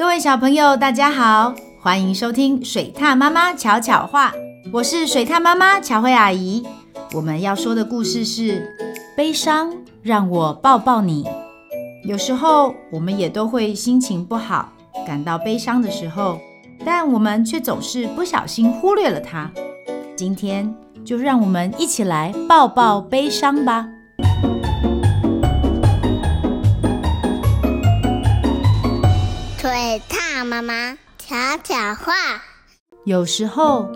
各位小朋友，大家好，欢迎收听水獭妈妈巧巧话。我是水獭妈妈巧慧阿姨。我们要说的故事是：悲伤让我抱抱你。有时候我们也都会心情不好，感到悲伤的时候，但我们却总是不小心忽略了它。今天就让我们一起来抱抱悲伤吧。水獭妈妈巧巧话，有时候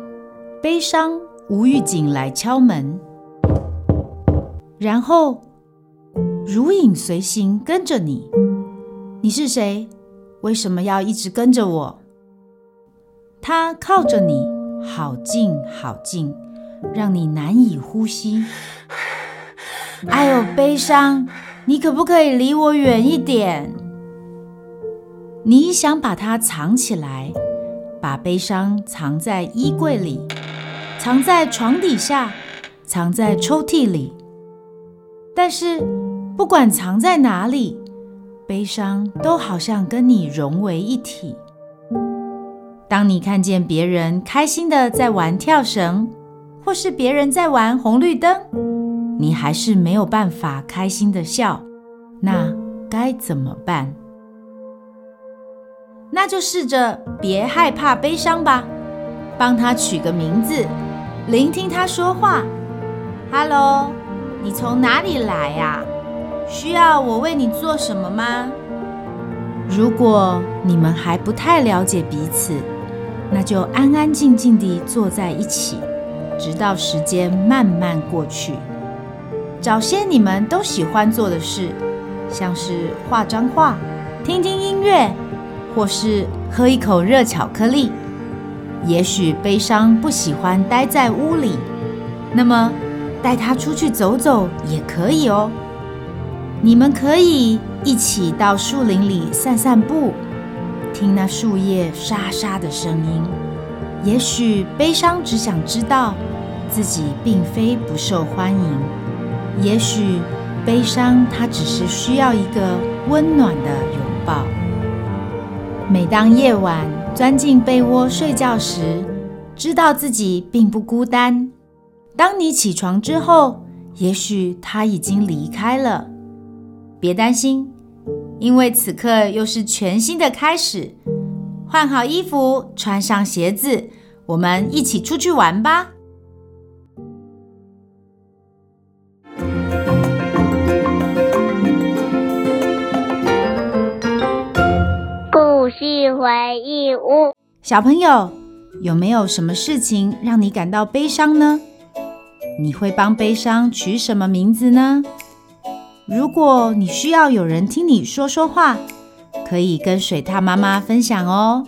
悲伤无预警来敲门，然后如影随形跟着你。你是谁？为什么要一直跟着我？他靠着你，好近好近，让你难以呼吸。哎呦，悲伤，你可不可以离我远一点？你想把它藏起来，把悲伤藏在衣柜里，藏在床底下，藏在抽屉里。但是，不管藏在哪里，悲伤都好像跟你融为一体。当你看见别人开心的在玩跳绳，或是别人在玩红绿灯，你还是没有办法开心的笑，那该怎么办？那就试着别害怕悲伤吧，帮他取个名字，聆听他说话。Hello，你从哪里来呀？需要我为你做什么吗？如果你们还不太了解彼此，那就安安静静地坐在一起，直到时间慢慢过去。找些你们都喜欢做的事，像是画张画、听听音乐。或是喝一口热巧克力，也许悲伤不喜欢待在屋里，那么带他出去走走也可以哦。你们可以一起到树林里散散步，听那树叶沙沙的声音。也许悲伤只想知道自己并非不受欢迎，也许悲伤它只是需要一个温暖的拥抱。每当夜晚钻进被窝睡觉时，知道自己并不孤单。当你起床之后，也许他已经离开了。别担心，因为此刻又是全新的开始。换好衣服，穿上鞋子，我们一起出去玩吧。回忆屋，小朋友，有没有什么事情让你感到悲伤呢？你会帮悲伤取什么名字呢？如果你需要有人听你说说话，可以跟水獭妈妈分享哦。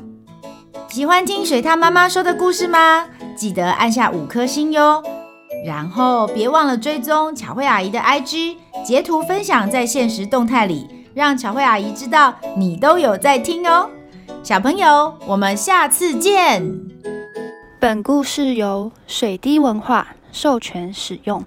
喜欢听水獭妈妈说的故事吗？记得按下五颗星哟。然后别忘了追踪巧慧阿姨的 IG，截图分享在限时动态里，让巧慧阿姨知道你都有在听哦。小朋友，我们下次见。本故事由水滴文化授权使用。